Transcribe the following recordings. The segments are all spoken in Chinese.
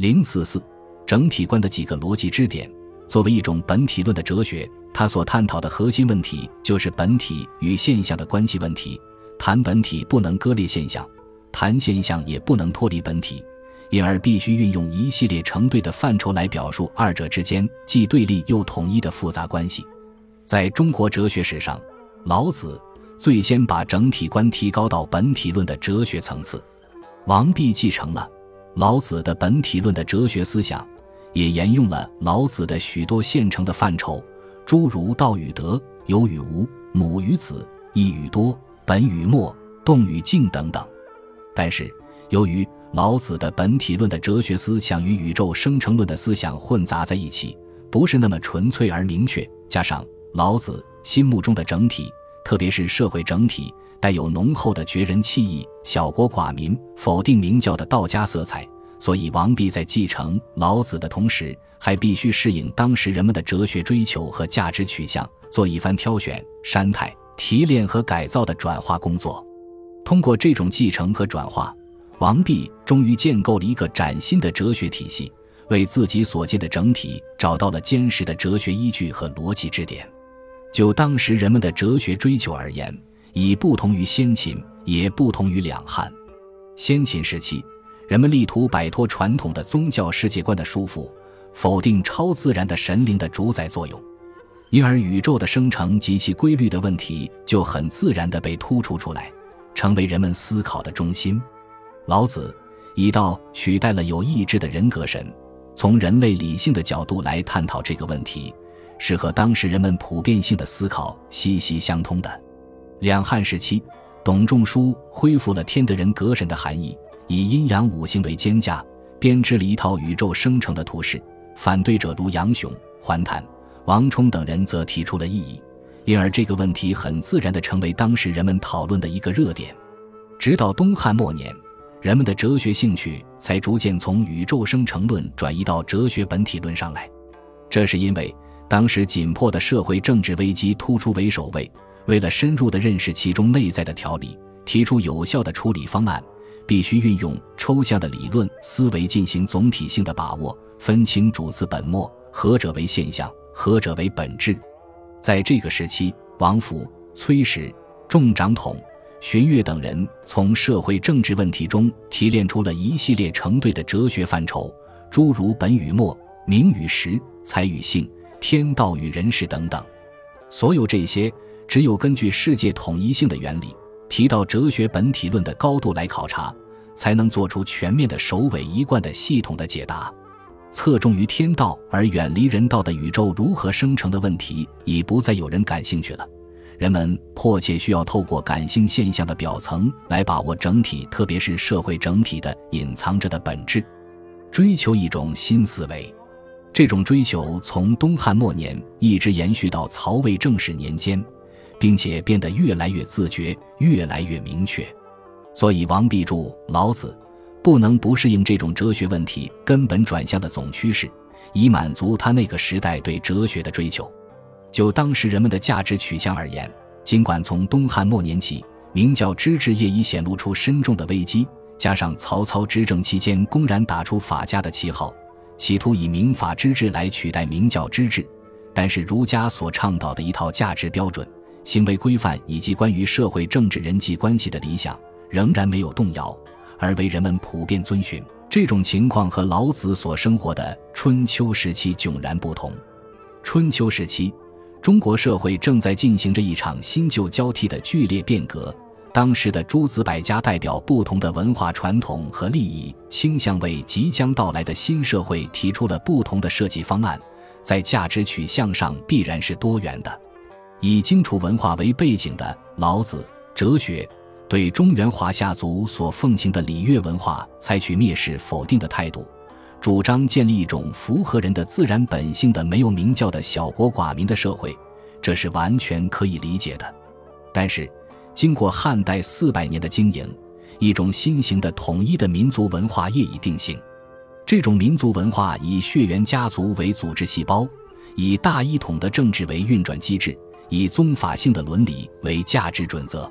零四四整体观的几个逻辑支点，作为一种本体论的哲学，它所探讨的核心问题就是本体与现象的关系问题。谈本体不能割裂现象，谈现象也不能脱离本体，因而必须运用一系列成对的范畴来表述二者之间既对立又统一的复杂关系。在中国哲学史上，老子最先把整体观提高到本体论的哲学层次，王弼继承了。老子的本体论的哲学思想，也沿用了老子的许多现成的范畴，诸如道与德、有与无、母与子、义与多、本与末、动与静等等。但是，由于老子的本体论的哲学思想与宇宙生成论的思想混杂在一起，不是那么纯粹而明确，加上老子心目中的整体，特别是社会整体。带有浓厚的绝人气义、小国寡民、否定明教的道家色彩，所以王弼在继承老子的同时，还必须适应当时人们的哲学追求和价值取向，做一番挑选、删汰、提炼和改造的转化工作。通过这种继承和转化，王弼终于建构了一个崭新的哲学体系，为自己所见的整体找到了坚实的哲学依据和逻辑支点。就当时人们的哲学追求而言，已不同于先秦，也不同于两汉。先秦时期，人们力图摆脱传统的宗教世界观的束缚，否定超自然的神灵的主宰作用，因而宇宙的生成及其规律的问题就很自然地被突出出来，成为人们思考的中心。老子以道取代了有意志的人格神，从人类理性的角度来探讨这个问题，是和当时人们普遍性的思考息息相通的。两汉时期，董仲舒恢复了天德人格神的含义，以阴阳五行为肩架，编织了一套宇宙生成的图式。反对者如杨雄、桓谭、王充等人则提出了异议，因而这个问题很自然地成为当时人们讨论的一个热点。直到东汉末年，人们的哲学兴趣才逐渐从宇宙生成论转移到哲学本体论上来。这是因为当时紧迫的社会政治危机突出为首位。为了深入地认识其中内在的条理，提出有效的处理方案，必须运用抽象的理论思维进行总体性的把握，分清主次本末，何者为现象，何者为本质。在这个时期，王府、崔实、仲长统、荀悦等人从社会政治问题中提炼出了一系列成对的哲学范畴，诸如本与末、名与实、财与性、天道与人事等等。所有这些。只有根据世界统一性的原理，提到哲学本体论的高度来考察，才能做出全面的、首尾一贯的系统的解答。侧重于天道而远离人道的宇宙如何生成的问题，已不再有人感兴趣了。人们迫切需要透过感性现象的表层来把握整体，特别是社会整体的隐藏着的本质，追求一种新思维。这种追求从东汉末年一直延续到曹魏正始年间。并且变得越来越自觉，越来越明确。所以，王弼注老子不能不适应这种哲学问题根本转向的总趋势，以满足他那个时代对哲学的追求。就当时人们的价值取向而言，尽管从东汉末年起，明教之治业已显露出深重的危机，加上曹操执政期间公然打出法家的旗号，企图以明法之治来取代明教之治，但是儒家所倡导的一套价值标准。行为规范以及关于社会政治人际关系的理想仍然没有动摇，而为人们普遍遵循。这种情况和老子所生活的春秋时期迥然不同。春秋时期，中国社会正在进行着一场新旧交替的剧烈变革。当时的诸子百家代表不同的文化传统和利益倾向，为即将到来的新社会提出了不同的设计方案，在价值取向上必然是多元的。以荆楚文化为背景的老子哲学，对中原华夏族所奉行的礼乐文化采取蔑视否定的态度，主张建立一种符合人的自然本性的没有明教的小国寡民的社会，这是完全可以理解的。但是，经过汉代四百年的经营，一种新型的统一的民族文化业已定型。这种民族文化以血缘家族为组织细胞，以大一统的政治为运转机制。以宗法性的伦理为价值准则，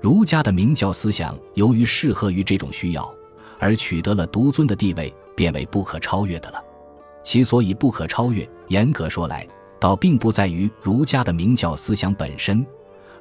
儒家的明教思想由于适合于这种需要，而取得了独尊的地位，变为不可超越的了。其所以不可超越，严格说来，倒并不在于儒家的明教思想本身，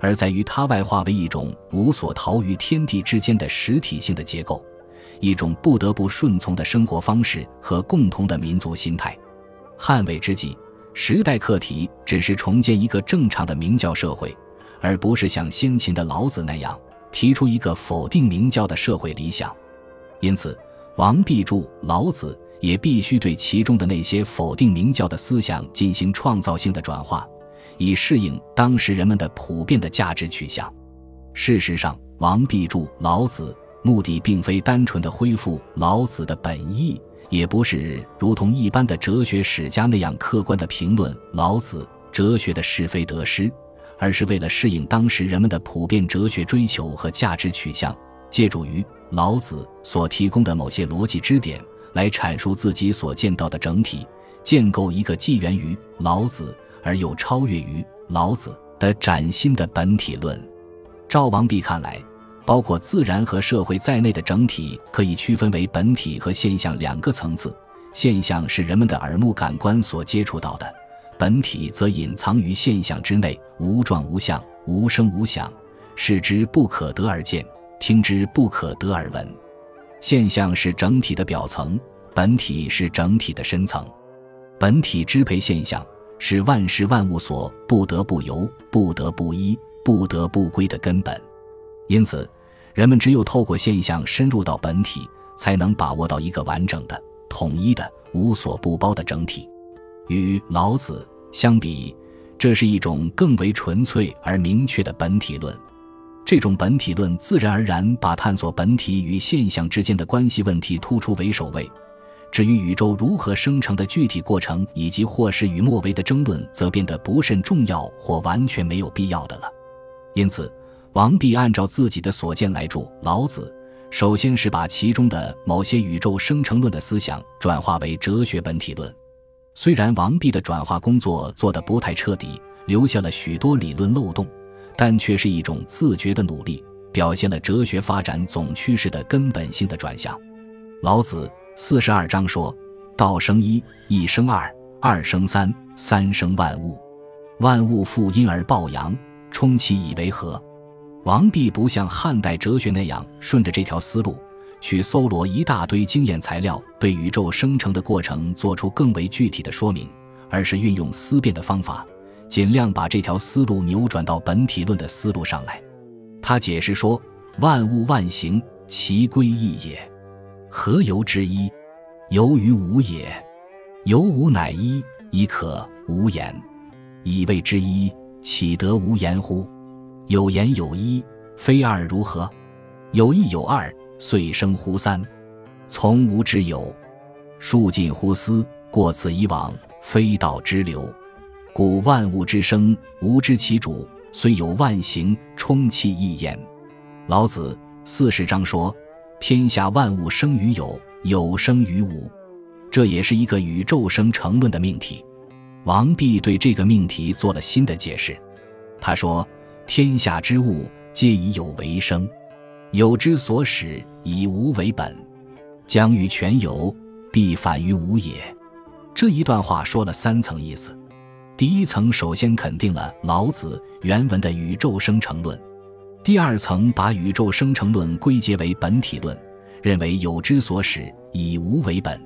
而在于它外化为一种无所逃于天地之间的实体性的结构，一种不得不顺从的生活方式和共同的民族心态。汉魏之际，时代课题只是重建一个正常的明教社会，而不是像先秦的老子那样提出一个否定明教的社会理想。因此，王弼著《老子》。也必须对其中的那些否定明教的思想进行创造性的转化，以适应当时人们的普遍的价值取向。事实上，王弼著《老子》目的并非单纯的恢复老子的本意，也不是如同一般的哲学史家那样客观的评论老子哲学的是非得失，而是为了适应当时人们的普遍哲学追求和价值取向，借助于老子所提供的某些逻辑支点。来阐述自己所见到的整体，建构一个既源于老子而又超越于老子的崭新的本体论。赵王弼看来，包括自然和社会在内的整体可以区分为本体和现象两个层次。现象是人们的耳目感官所接触到的，本体则隐藏于现象之内，无状无相，无声无响，视之不可得而见，听之不可得而闻。现象是整体的表层，本体是整体的深层。本体支配现象，是万事万物所不得不由、不得不依、不得不归的根本。因此，人们只有透过现象深入到本体，才能把握到一个完整的、统一的、无所不包的整体。与老子相比，这是一种更为纯粹而明确的本体论。这种本体论自然而然把探索本体与现象之间的关系问题突出为首位，至于宇宙如何生成的具体过程以及或是与莫为的争论，则变得不甚重要或完全没有必要的了。因此，王弼按照自己的所见来著《老子》，首先是把其中的某些宇宙生成论的思想转化为哲学本体论。虽然王弼的转化工作做得不太彻底，留下了许多理论漏洞。但却是一种自觉的努力，表现了哲学发展总趋势的根本性的转向。老子四十二章说：“道生一，一生二，二生三，三生万物。万物负阴而抱阳，充其以为和。”王弼不像汉代哲学那样顺着这条思路去搜罗一大堆经验材料，对宇宙生成的过程做出更为具体的说明，而是运用思辨的方法。尽量把这条思路扭转到本体论的思路上来。他解释说：“万物万形，其归一也。何由之一？由于无也。由无乃一，以可无言。以谓之一，岂得无言乎？有言有一，非二如何？有一有二，遂生乎三。从无之有，数尽乎思。过此以往，非道之流。”故万物之生，无知其主，虽有万形，充其一焉。老子四十章说：“天下万物生于有，有生于无。”这也是一个宇宙生成论的命题。王弼对这个命题做了新的解释。他说：“天下之物，皆以有为生，有之所始，以无为本。将欲全有，必反于无也。”这一段话说了三层意思。第一层首先肯定了老子原文的宇宙生成论，第二层把宇宙生成论归结为本体论，认为有之所始以无为本，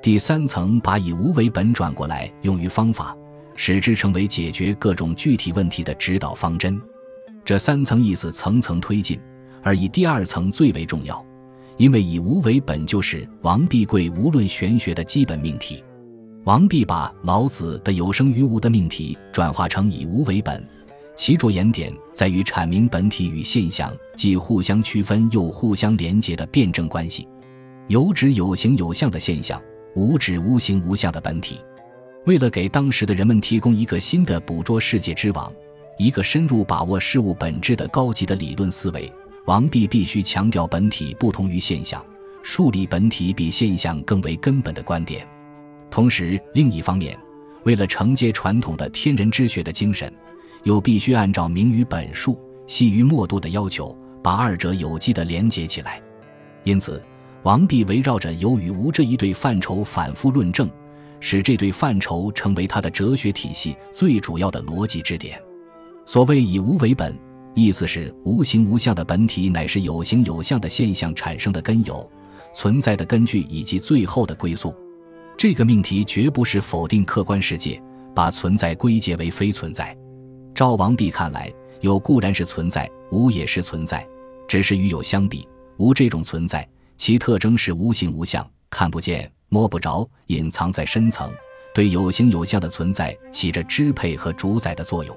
第三层把以无为本转过来用于方法，使之成为解决各种具体问题的指导方针。这三层意思层层推进，而以第二层最为重要，因为以无为本就是王弼贵无论玄学的基本命题。王弼把老子的有生于无的命题转化成以无为本，其着眼点在于阐明本体与现象既互相区分又互相连结的辩证关系。有指有形有相的现象，无指无形无相的本体。为了给当时的人们提供一个新的捕捉世界之网，一个深入把握事物本质的高级的理论思维，王弼必须强调本体不同于现象，树立本体比现象更为根本的观点。同时，另一方面，为了承接传统的天人之学的精神，又必须按照明于本数、细于末度的要求，把二者有机地连接起来。因此，王弼围绕着有与无这一对范畴反复论证，使这对范畴成为他的哲学体系最主要的逻辑支点。所谓以无为本，意思是无形无相的本体乃是有形有相的现象产生的根由、存在的根据以及最后的归宿。这个命题绝不是否定客观世界，把存在归结为非存在。赵王弼看来，有固然是存在，无也是存在，只是与有相比，无这种存在。其特征是无形无相，看不见、摸不着，隐藏在深层，对有形有相的存在起着支配和主宰的作用。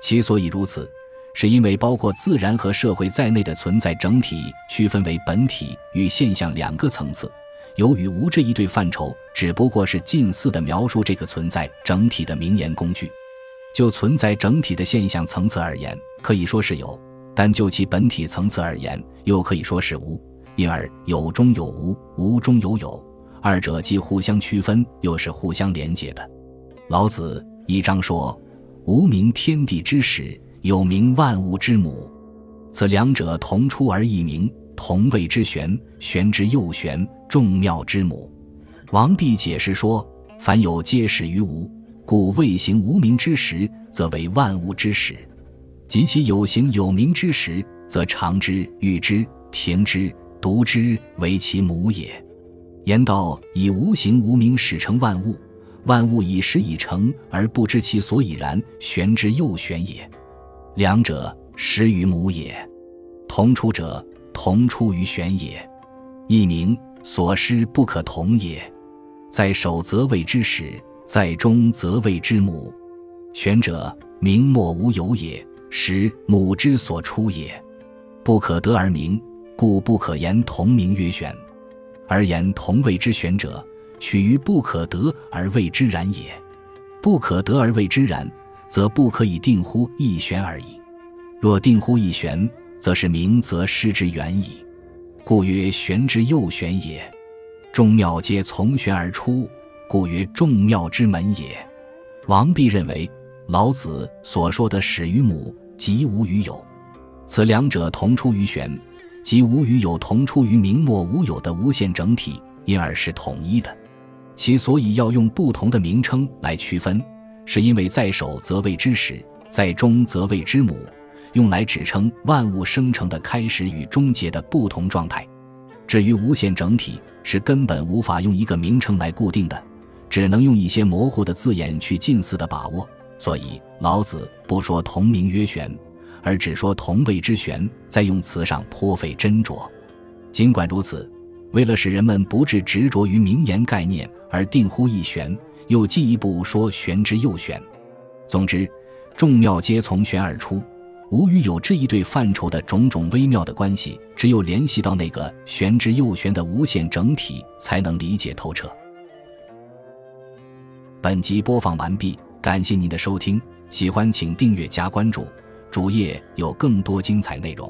其所以如此，是因为包括自然和社会在内的存在整体区分为本体与现象两个层次，有与无这一对范畴只不过是近似的描述这个存在整体的名言工具。就存在整体的现象层次而言，可以说是有；但就其本体层次而言，又可以说是无。因而有中有无，无中有有，二者既互相区分，又是互相连结的。老子一章说：“无名，天地之始；有名，万物之母。此两者，同出而异名，同谓之玄。玄之又玄，众妙之母。”王弼解释说：“凡有，皆始于无，故未行无名之时，则为万物之始；及其有形有名之时，则常之、欲之、听之。”独之为其母也。言道以无形无名始成万物，万物以实已成而不知其所以然，玄之又玄也。两者始于母也，同出者同出于玄也。一名所失不可同也。在首则谓之始，在中则谓之母。玄者名莫无有也，始母之所出也，不可得而名。故不可言同名曰玄，而言同谓之玄者，取于不可得而谓之然也。不可得而谓之然，则不可以定乎一玄而已。若定乎一玄，则是名则失之远矣。故曰玄之又玄也。众妙皆从玄而出，故曰众妙之门也。王弼认为，老子所说的始于母，即无与有，此两者同出于玄。即无与有同出于明末无有的无限整体，因而是统一的。其所以要用不同的名称来区分，是因为在首则谓之始，在中则谓之母，用来指称万物生成的开始与终结的不同状态。至于无限整体，是根本无法用一个名称来固定的，只能用一些模糊的字眼去近似的把握。所以老子不说同名曰玄。而只说同谓之玄，在用词上颇费斟酌。尽管如此，为了使人们不致执着于名言概念而定乎一玄，又进一步说玄之又玄。总之，众妙皆从玄而出，无与有这一对范畴的种种微妙的关系，只有联系到那个玄之又玄的无限整体，才能理解透彻。本集播放完毕，感谢您的收听，喜欢请订阅加关注。主页有更多精彩内容。